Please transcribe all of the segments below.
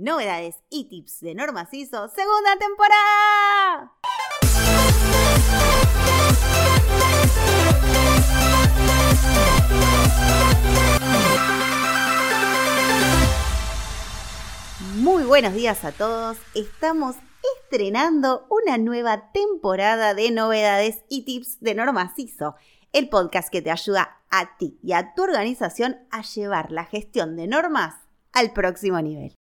novedades y tips de Normas ISO, segunda temporada. Muy buenos días a todos. Estamos estrenando una nueva temporada de novedades y tips de Normas ISO, el podcast que te ayuda a ti y a tu organización a llevar la gestión de normas al próximo nivel.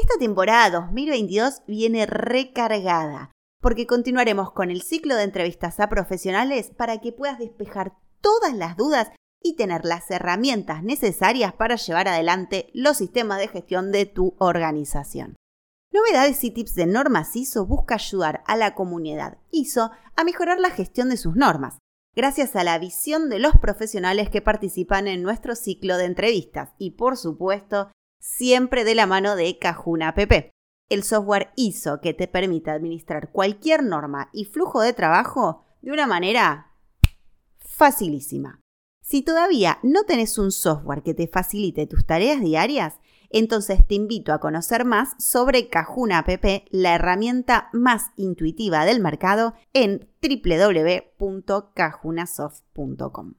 Esta temporada 2022 viene recargada porque continuaremos con el ciclo de entrevistas a profesionales para que puedas despejar todas las dudas y tener las herramientas necesarias para llevar adelante los sistemas de gestión de tu organización. Novedades y tips de normas ISO busca ayudar a la comunidad ISO a mejorar la gestión de sus normas, gracias a la visión de los profesionales que participan en nuestro ciclo de entrevistas y, por supuesto, siempre de la mano de Cajuna PP, el software ISO que te permite administrar cualquier norma y flujo de trabajo de una manera facilísima. Si todavía no tenés un software que te facilite tus tareas diarias, entonces te invito a conocer más sobre Cajuna App, la herramienta más intuitiva del mercado en www.cajunasoft.com.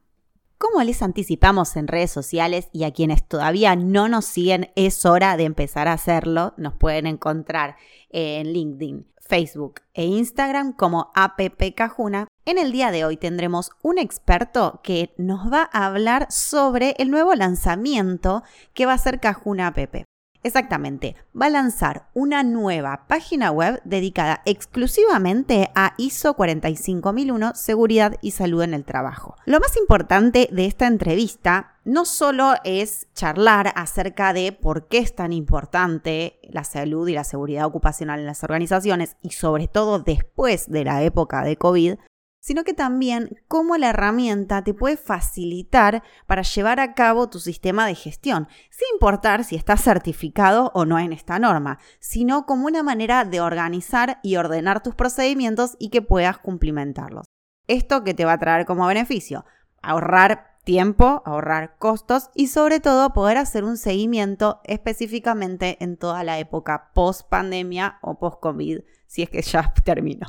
Como les anticipamos en redes sociales y a quienes todavía no nos siguen, es hora de empezar a hacerlo. Nos pueden encontrar en LinkedIn, Facebook e Instagram como APP Cajuna. En el día de hoy tendremos un experto que nos va a hablar sobre el nuevo lanzamiento que va a ser Cajuna App. Exactamente, va a lanzar una nueva página web dedicada exclusivamente a ISO 45001, seguridad y salud en el trabajo. Lo más importante de esta entrevista no solo es charlar acerca de por qué es tan importante la salud y la seguridad ocupacional en las organizaciones y sobre todo después de la época de COVID, sino que también cómo la herramienta te puede facilitar para llevar a cabo tu sistema de gestión, sin importar si estás certificado o no en esta norma, sino como una manera de organizar y ordenar tus procedimientos y que puedas cumplimentarlos. Esto que te va a traer como beneficio, ahorrar tiempo, ahorrar costos y sobre todo poder hacer un seguimiento específicamente en toda la época post pandemia o post COVID si es que ya terminó.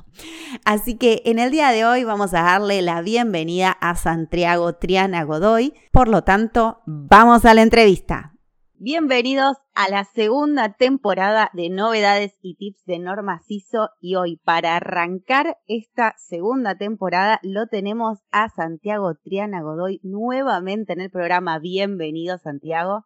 Así que en el día de hoy vamos a darle la bienvenida a Santiago Triana Godoy. Por lo tanto, vamos a la entrevista. Bienvenidos a la segunda temporada de novedades y tips de Norma CISO y hoy para arrancar esta segunda temporada lo tenemos a Santiago Triana Godoy nuevamente en el programa. Bienvenido Santiago.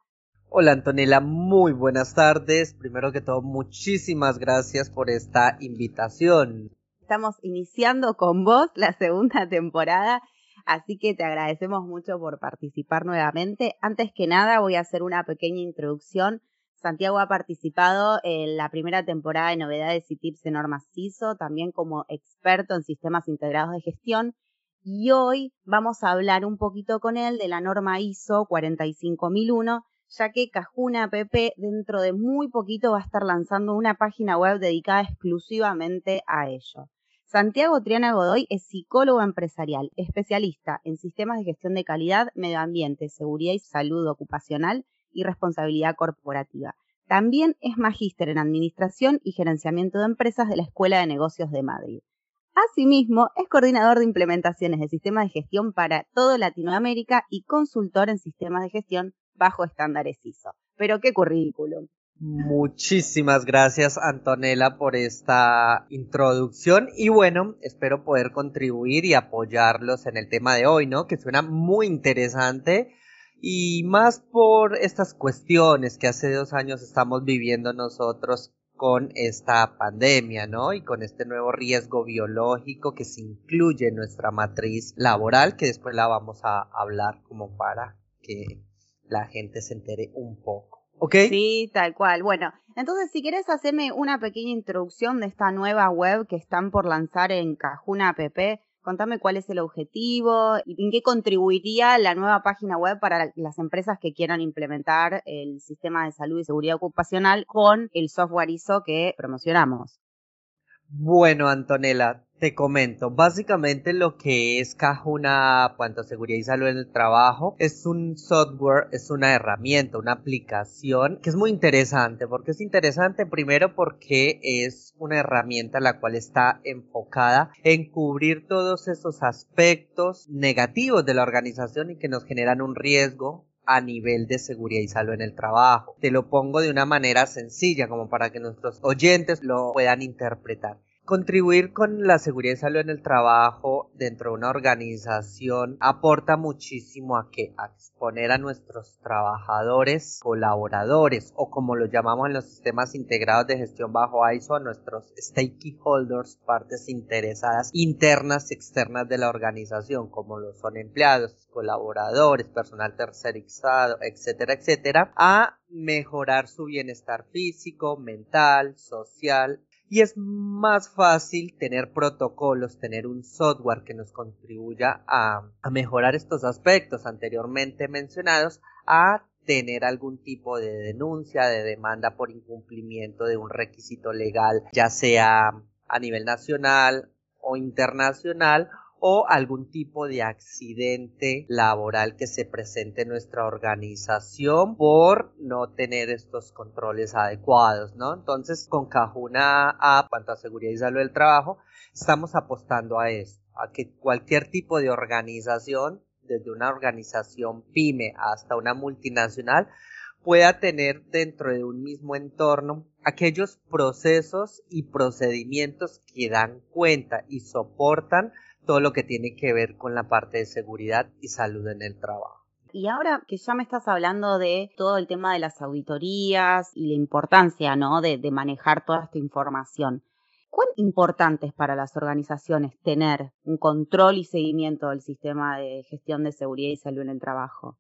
Hola Antonella, muy buenas tardes. Primero que todo, muchísimas gracias por esta invitación. Estamos iniciando con vos la segunda temporada, así que te agradecemos mucho por participar nuevamente. Antes que nada, voy a hacer una pequeña introducción. Santiago ha participado en la primera temporada de novedades y tips de normas CISO, también como experto en sistemas integrados de gestión. Y hoy vamos a hablar un poquito con él de la norma ISO 45001 ya que Cajuna App dentro de muy poquito va a estar lanzando una página web dedicada exclusivamente a ello. Santiago Triana Godoy es psicólogo empresarial, especialista en sistemas de gestión de calidad, medio ambiente, seguridad y salud ocupacional y responsabilidad corporativa. También es magíster en Administración y Gerenciamiento de Empresas de la Escuela de Negocios de Madrid. Asimismo, es coordinador de implementaciones de sistemas de gestión para toda Latinoamérica y consultor en sistemas de gestión bajo estándares ISO. Pero qué currículum. Muchísimas gracias Antonella por esta introducción y bueno, espero poder contribuir y apoyarlos en el tema de hoy, ¿no? Que suena muy interesante y más por estas cuestiones que hace dos años estamos viviendo nosotros con esta pandemia, ¿no? Y con este nuevo riesgo biológico que se incluye en nuestra matriz laboral, que después la vamos a hablar como para que la gente se entere un poco. ¿Ok? Sí, tal cual. Bueno, entonces si quieres hacerme una pequeña introducción de esta nueva web que están por lanzar en Cajuna App, contame cuál es el objetivo y en qué contribuiría la nueva página web para las empresas que quieran implementar el sistema de salud y seguridad ocupacional con el software ISO que promocionamos. Bueno, Antonella, Te comento, básicamente lo que es Cajuna cuanto a seguridad y salud en el trabajo es un software, es una herramienta, una aplicación que es muy interesante. porque es interesante? Primero porque es una herramienta la cual está enfocada en cubrir todos esos aspectos negativos de la organización y que nos generan un riesgo a nivel de seguridad y salud en el trabajo. Te lo pongo de una manera sencilla como para que nuestros oyentes lo puedan interpretar. Contribuir con la seguridad y salud en el trabajo dentro de una organización aporta muchísimo a que a exponer a nuestros trabajadores, colaboradores o como lo llamamos en los sistemas integrados de gestión bajo ISO a nuestros stakeholders, partes interesadas internas y externas de la organización, como lo son empleados, colaboradores, personal tercerizado, etcétera, etcétera, a mejorar su bienestar físico, mental, social y es más fácil tener protocolos, tener un software que nos contribuya a, mejorar estos aspectos anteriormente mencionados, a tener algún tipo de denuncia, de demanda por incumplimiento de un requisito legal, ya sea a nivel nacional o internacional o algún tipo de accidente laboral que se presente en nuestra organización por no tener estos controles adecuados, ¿no? Entonces, con Cajuna A, cuanto a seguridad y salud del trabajo, estamos apostando a esto, a que cualquier tipo de organización, desde una organización pyme hasta una multinacional, pueda tener dentro de un mismo entorno aquellos procesos y procedimientos que dan cuenta y soportan todo lo que tiene que ver con la parte de seguridad y salud en el trabajo. Y ahora que ya me estás hablando de todo el tema de las auditorías y la importancia, ¿no? De, de manejar toda esta información. ¿Cuán importante es para las organizaciones tener un control y seguimiento del sistema de gestión de seguridad y salud en el trabajo?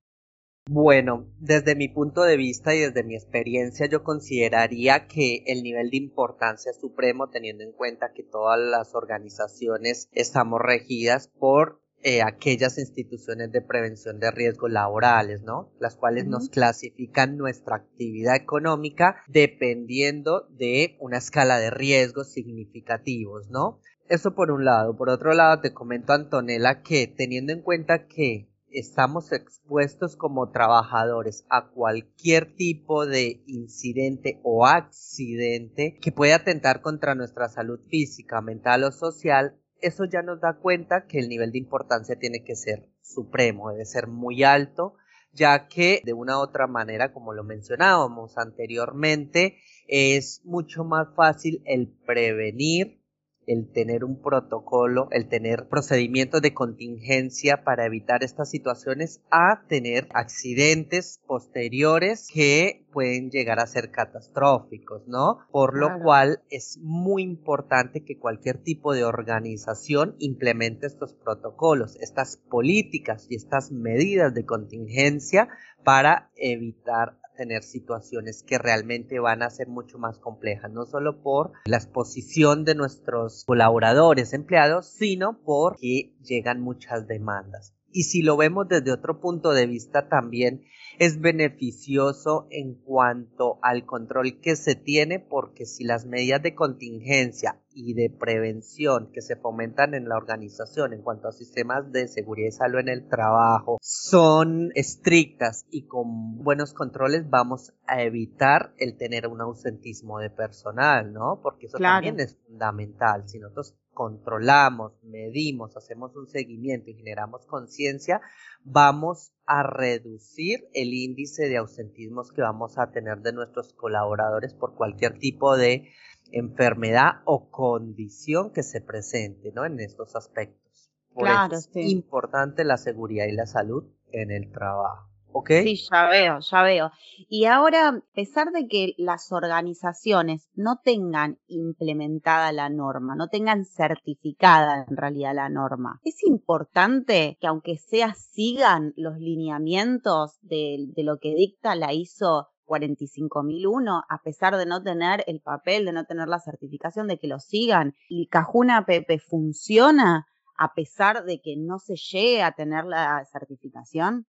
Bueno, desde mi punto de vista y desde mi experiencia yo consideraría que el nivel de importancia es supremo teniendo en cuenta que todas las organizaciones estamos regidas por eh, aquellas instituciones de prevención de riesgos laborales, ¿no? Las cuales nos clasifican nuestra actividad económica dependiendo de una escala de riesgos significativos, ¿no? Eso por un lado. Por otro lado, te comento, Antonella, que teniendo en cuenta que estamos expuestos como trabajadores a cualquier tipo de incidente o accidente que pueda atentar contra nuestra salud física, mental o social, eso ya nos da cuenta que el nivel de importancia tiene que ser supremo, debe ser muy alto, ya que de una u otra manera, como lo mencionábamos anteriormente, es mucho más fácil el prevenir el tener un protocolo, el tener procedimientos de contingencia para evitar estas situaciones a tener accidentes posteriores que pueden llegar a ser catastróficos, ¿no? Por lo cual es muy importante que cualquier tipo de organización implemente estos protocolos, estas políticas y estas medidas de contingencia para evitar tener situaciones que realmente van a ser mucho más complejas, no solo por la exposición de nuestros colaboradores, empleados, sino porque llegan muchas demandas. Y si lo vemos desde otro punto de vista también es beneficioso en cuanto al control que se tiene porque si las medidas de contingencia y de prevención que se fomentan en la organización en cuanto a sistemas de seguridad y salud en el trabajo son estrictas y con buenos controles vamos a evitar el tener un ausentismo de personal, ¿no? Porque eso también es fundamental. Si nosotros controlamos, medimos, hacemos un seguimiento y generamos conciencia, vamos a reducir el índice de ausentismos que vamos a tener de nuestros colaboradores por cualquier tipo de enfermedad o condición que se presente ¿no? en estos aspectos. Por claro, es importante la seguridad y la salud en el trabajo. Sí, ya veo, ya veo. Y ahora, a pesar de que las organizaciones no tengan implementada la norma, no tengan certificada en realidad la norma, es importante que aunque sea sigan los lineamientos de, de lo que dicta la ISO 45001, a pesar de no tener el papel, de no tener la certificación, de que lo sigan. Y Cajuna Pepe funciona a pesar de que no se llegue a tener la certificación.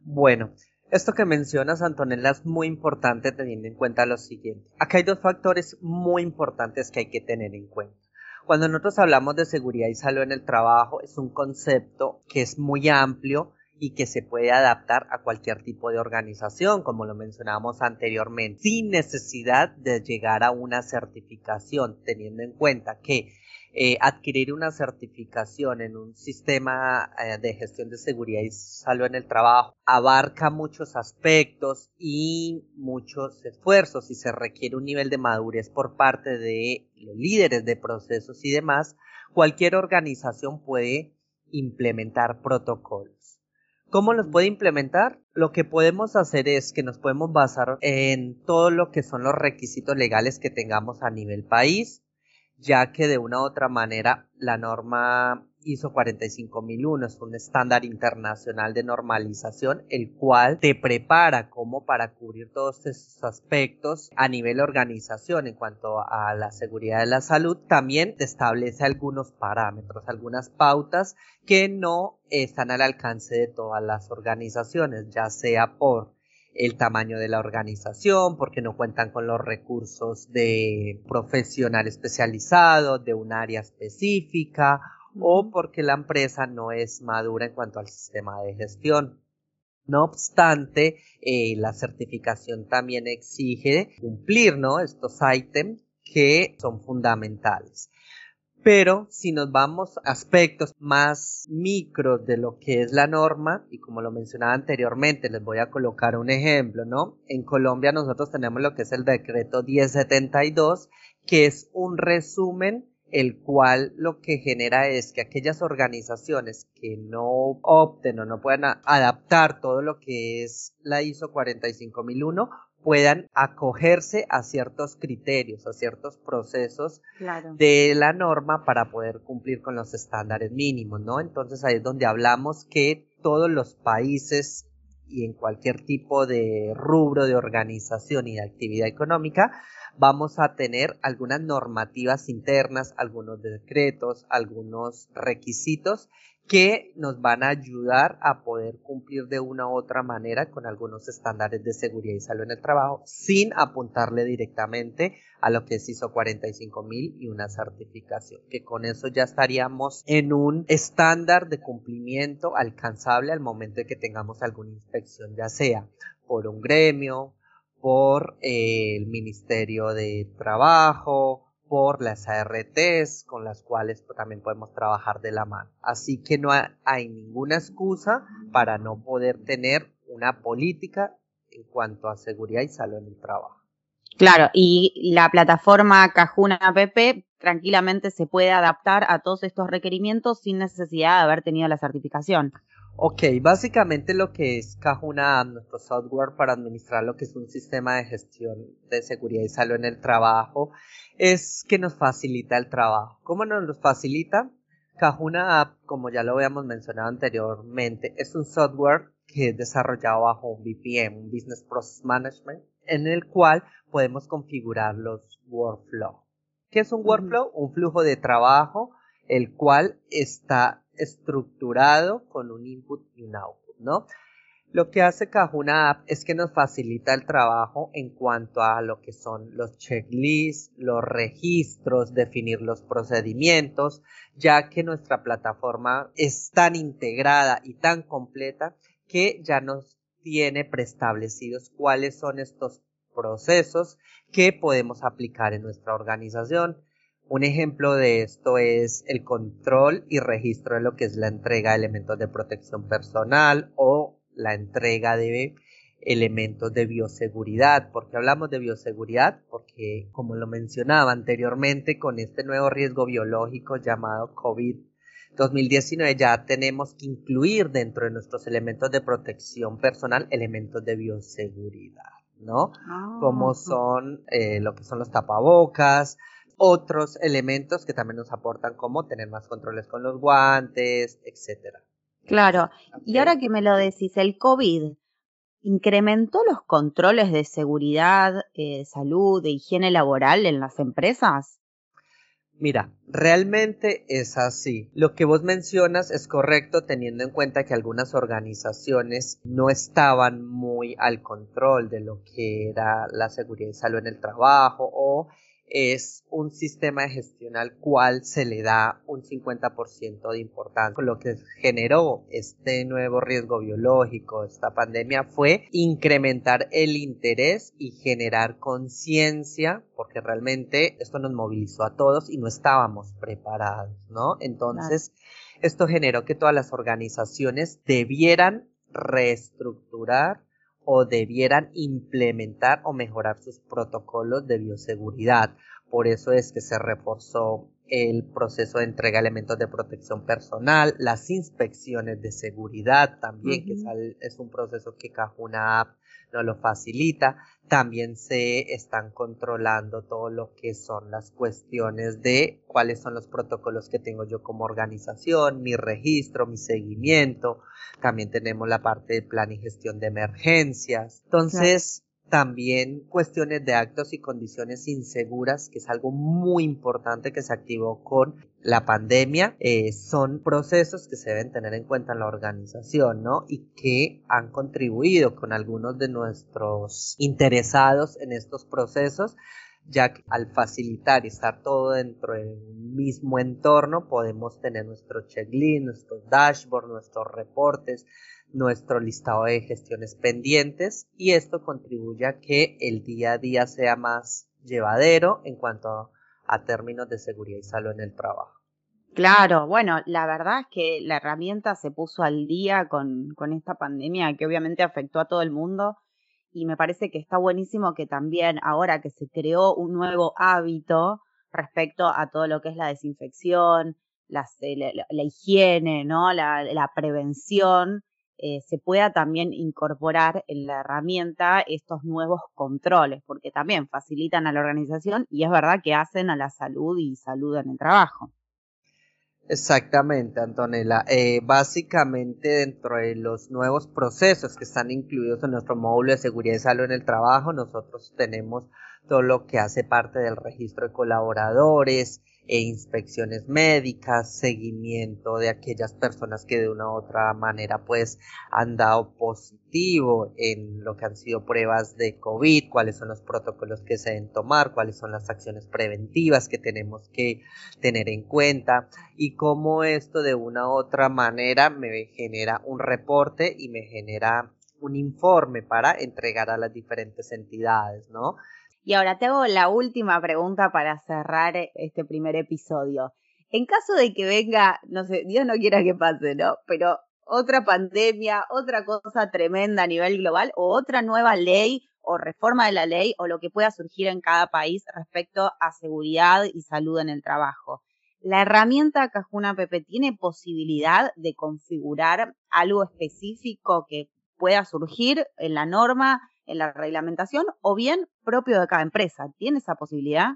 Bueno, esto que mencionas, Antonella, es muy importante teniendo en cuenta lo siguiente. Acá hay dos factores muy importantes que hay que tener en cuenta. Cuando nosotros hablamos de seguridad y salud en el trabajo, es un concepto que es muy amplio y que se puede adaptar a cualquier tipo de organización, como lo mencionábamos anteriormente, sin necesidad de llegar a una certificación, teniendo en cuenta que eh, adquirir una certificación en un sistema eh, de gestión de seguridad y salud en el trabajo abarca muchos aspectos y muchos esfuerzos y se requiere un nivel de madurez por parte de los líderes de procesos y demás, cualquier organización puede implementar protocolos. ¿Cómo los puede implementar? Lo que podemos hacer es que nos podemos basar en todo lo que son los requisitos legales que tengamos a nivel país, ya que de una u otra manera la norma ISO 45001 es un estándar internacional de normalización, el cual te prepara como para cubrir todos esos aspectos a nivel organización en cuanto a la seguridad de la salud. También te establece algunos parámetros, algunas pautas que no están al alcance de todas las organizaciones, ya sea por el tamaño de la organización, porque no cuentan con los recursos de profesional especializado, de un área específica, o porque la empresa no es madura en cuanto al sistema de gestión. No obstante, eh, la certificación también exige cumplir ¿no? estos ítems que son fundamentales. Pero si nos vamos a aspectos más micros de lo que es la norma, y como lo mencionaba anteriormente, les voy a colocar un ejemplo, ¿no? En Colombia nosotros tenemos lo que es el decreto 1072, que es un resumen el cual lo que genera es que aquellas organizaciones que no opten o no puedan adaptar todo lo que es la ISO 45001 puedan acogerse a ciertos criterios, a ciertos procesos de la norma para poder cumplir con los estándares mínimos, ¿no? Entonces ahí es donde hablamos que todos los países y en cualquier tipo de rubro de organización y de actividad económica vamos a tener algunas normativas internas, algunos decretos, algunos requisitos que nos van a ayudar a poder cumplir de una u otra manera con algunos estándares de seguridad y salud en el trabajo sin apuntarle directamente a lo que es ISO 45000 y una certificación, que con eso ya estaríamos en un estándar de cumplimiento alcanzable al momento de que tengamos alguna inspección, ya sea por un gremio, por el Ministerio de Trabajo, por las ARTs con las cuales también podemos trabajar de la mano. Así que no hay ninguna excusa para no poder tener una política en cuanto a seguridad y salud en el trabajo. Claro, y la plataforma Cajuna App tranquilamente se puede adaptar a todos estos requerimientos sin necesidad de haber tenido la certificación. Ok, básicamente lo que es Cajuna, nuestro software para administrar lo que es un sistema de gestión de seguridad y salud en el trabajo, es que nos facilita el trabajo. ¿Cómo nos lo facilita? Cajuna App, como ya lo habíamos mencionado anteriormente, es un software que es desarrollado bajo un BPM, un Business Process Management, en el cual podemos configurar los workflows. ¿Qué es un workflow? Un flujo de trabajo, el cual está estructurado con un input y un output, ¿no? Lo que hace Cajuna App es que nos facilita el trabajo en cuanto a lo que son los checklists, los registros, definir los procedimientos, ya que nuestra plataforma es tan integrada y tan completa que ya nos tiene preestablecidos cuáles son estos procesos que podemos aplicar en nuestra organización. Un ejemplo de esto es el control y registro de lo que es la entrega de elementos de protección personal o la entrega de elementos de bioseguridad. ¿Por qué hablamos de bioseguridad? Porque, como lo mencionaba anteriormente, con este nuevo riesgo biológico llamado COVID 2019 ya tenemos que incluir dentro de nuestros elementos de protección personal elementos de bioseguridad, ¿no? Ah, como son eh, lo que son los tapabocas, otros elementos que también nos aportan como tener más controles con los guantes, etcétera. Claro, y ahora que me lo decís, el COVID incrementó los controles de seguridad, eh, salud, de higiene laboral en las empresas. Mira, realmente es así. Lo que vos mencionas es correcto teniendo en cuenta que algunas organizaciones no estaban muy al control de lo que era la seguridad y salud en el trabajo o es un sistema de gestión al cual se le da un 50% de importancia. Lo que generó este nuevo riesgo biológico, esta pandemia, fue incrementar el interés y generar conciencia, porque realmente esto nos movilizó a todos y no estábamos preparados, ¿no? Entonces, esto generó que todas las organizaciones debieran reestructurar o debieran implementar o mejorar sus protocolos de bioseguridad. Por eso es que se reforzó el proceso de entrega de elementos de protección personal, las inspecciones de seguridad también, que es, un proceso que Cajuna App no lo facilita. También se están controlando todo lo que son las cuestiones de cuáles son los protocolos que tengo yo como organización, mi registro, mi seguimiento. También tenemos la parte de plan y gestión de emergencias. Entonces, también cuestiones de actos y condiciones inseguras, que es algo muy importante que se activó con la pandemia, eh, son procesos que se deben tener en cuenta en la organización, ¿no? Y que han contribuido con algunos de nuestros interesados en estos procesos ya que al facilitar y estar todo dentro del mismo entorno podemos tener nuestro checklist, nuestros dashboards, nuestros reportes, nuestro listado de gestiones pendientes y esto contribuye a que el día a día sea más llevadero en cuanto a, términos de seguridad y salud en el trabajo. Claro, bueno, la verdad es que la herramienta se puso al día con, con esta pandemia que obviamente afectó a todo el mundo y me parece que está buenísimo que también ahora que se creó un nuevo hábito respecto a todo lo que es la desinfección, la, higiene, ¿no? la, la prevención, eh, se pueda también incorporar en la herramienta estos nuevos controles, porque también facilitan a la organización y es verdad que hacen a la salud y salud en el trabajo. Exactamente, Antonella. Eh, básicamente dentro de los nuevos procesos que están incluidos en nuestro módulo de seguridad y salud en el trabajo, nosotros tenemos todo lo que hace parte del registro de colaboradores, e inspecciones médicas, seguimiento de aquellas personas que de una u otra manera pues han dado positivo en lo que han sido pruebas de COVID, cuáles son los protocolos que se deben tomar, cuáles son las acciones preventivas que tenemos que tener en cuenta y cómo esto de una u otra manera me genera un reporte y me genera un informe para entregar a las diferentes entidades, ¿no? Y ahora te hago la última pregunta para cerrar este primer episodio. En caso de que venga, no sé, Dios no quiera que pase, ¿no? Pero otra pandemia, otra cosa tremenda a nivel global o otra nueva ley o reforma de la ley o lo que pueda surgir en cada país respecto a seguridad y salud en el trabajo. La herramienta Cajuna Pepe tiene posibilidad de configurar algo específico que pueda surgir en la norma en la reglamentación o bien propio de cada empresa. ¿Tiene esa posibilidad?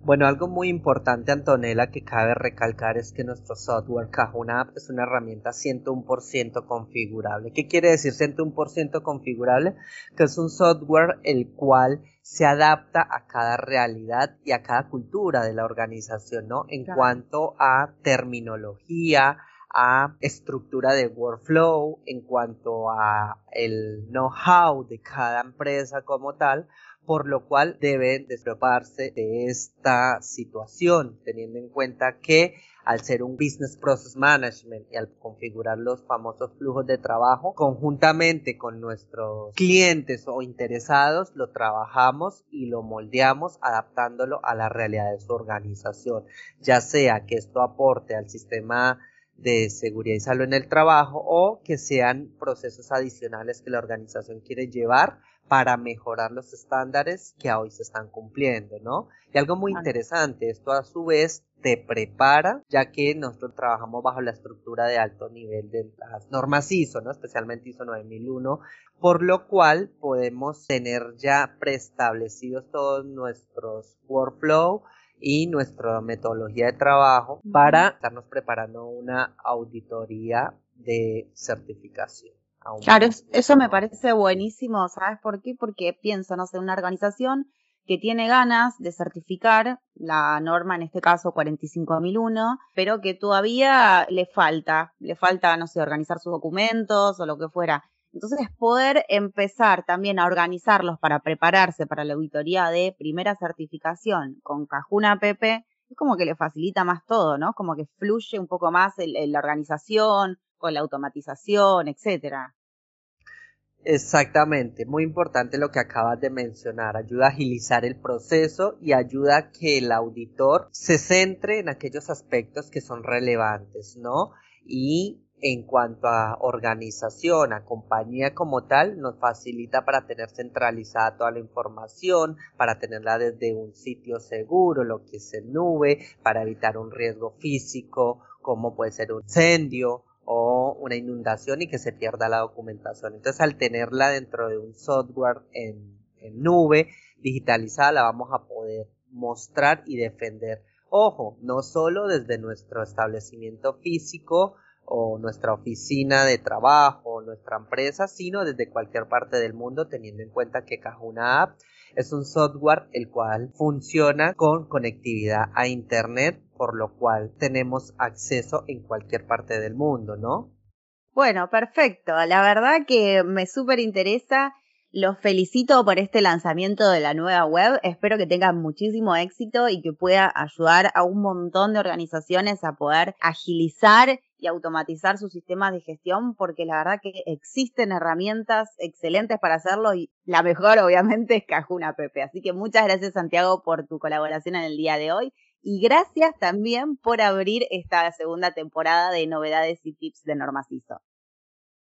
Bueno, algo muy importante, Antonella, que cabe recalcar es que nuestro software Cajuna App es una herramienta 101% configurable. ¿Qué quiere decir 101% configurable? Que es un software el cual se adapta a cada realidad y a cada cultura de la organización, ¿no? En cuanto a terminología, a estructura de workflow, en cuanto a el know-how de cada empresa como tal, por lo cual deben despreocuparse de esta situación, teniendo en cuenta que al ser un business process management y al configurar los famosos flujos de trabajo, conjuntamente con nuestros clientes o interesados, lo trabajamos y lo moldeamos adaptándolo a la realidad de su organización, ya sea que esto aporte al sistema de seguridad y salud en el trabajo o que sean procesos adicionales que la organización quiere llevar para mejorar los estándares que hoy se están cumpliendo, ¿no? Y algo muy interesante, esto a su vez te prepara, ya que nosotros trabajamos bajo la estructura de alto nivel de las normas ISO, ¿no? Especialmente ISO 9001, por lo cual podemos tener ya preestablecidos todos nuestros workflow y nuestra metodología de trabajo para estarnos preparando una auditoría de certificación. Claro, eso me parece buenísimo, ¿sabes por qué? Porque pienso, no sé, una organización que tiene ganas de certificar la norma, en este caso 45001, pero que todavía le falta, le falta, no sé, organizar sus documentos o lo que fuera. Entonces, poder empezar también a organizarlos para prepararse para la auditoría de primera certificación con Cajuna PP es como que le facilita más todo, ¿no? Como que fluye un poco más la organización, con la automatización, etcétera. Exactamente, muy importante lo que acabas de mencionar, ayuda a agilizar el proceso y ayuda a que el auditor se centre en aquellos aspectos que son relevantes, ¿no? Y en cuanto a organización, a compañía como tal, nos facilita para tener centralizada toda la información, para tenerla desde un sitio seguro, lo que es el nube, para evitar un riesgo físico como puede ser un incendio o una inundación y que se pierda la documentación. Entonces, al tenerla dentro de un software en, en nube digitalizada, la vamos a poder mostrar y defender. Ojo, no solo desde nuestro establecimiento físico, o nuestra oficina de trabajo, nuestra empresa, sino desde cualquier parte del mundo, teniendo en cuenta que Cajuna App es un software el cual funciona con conectividad a Internet, por lo cual tenemos acceso en cualquier parte del mundo, ¿no? Bueno, perfecto. La verdad que me súper interesa. Los felicito por este lanzamiento de la nueva web. Espero que tengan muchísimo éxito y que pueda ayudar a un montón de organizaciones a poder agilizar y automatizar sus sistemas de gestión, porque la verdad que existen herramientas excelentes para hacerlo y la mejor obviamente es Cajuna Pepe. Así que muchas gracias Santiago por tu colaboración en el día de hoy y gracias también por abrir esta segunda temporada de novedades y tips de Normaciso.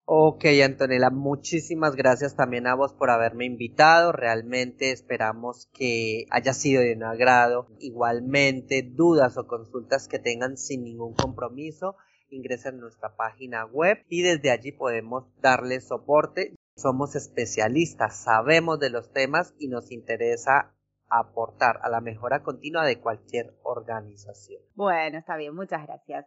Ok, Antonella, muchísimas gracias también a vos por haberme invitado. Realmente esperamos que haya sido de un agrado. Igualmente, dudas o consultas que tengan sin ningún compromiso, ingresen a nuestra página web y desde allí podemos darles soporte. Somos especialistas, sabemos de los temas y nos interesa aportar a la mejora continua de cualquier organización. Bueno, está bien, muchas gracias.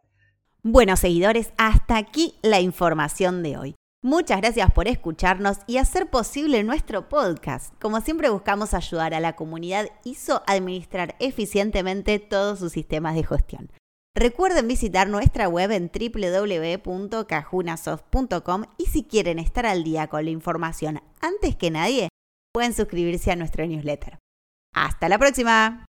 Bueno, seguidores, hasta aquí la información de hoy. Muchas gracias por escucharnos y hacer posible nuestro podcast. Como siempre buscamos ayudar a la comunidad ISO a administrar eficientemente todos sus sistemas de gestión. Recuerden visitar nuestra web en www.cajunasoft.com y si quieren estar al día con la información antes que nadie, pueden suscribirse a nuestro newsletter. ¡Hasta la próxima!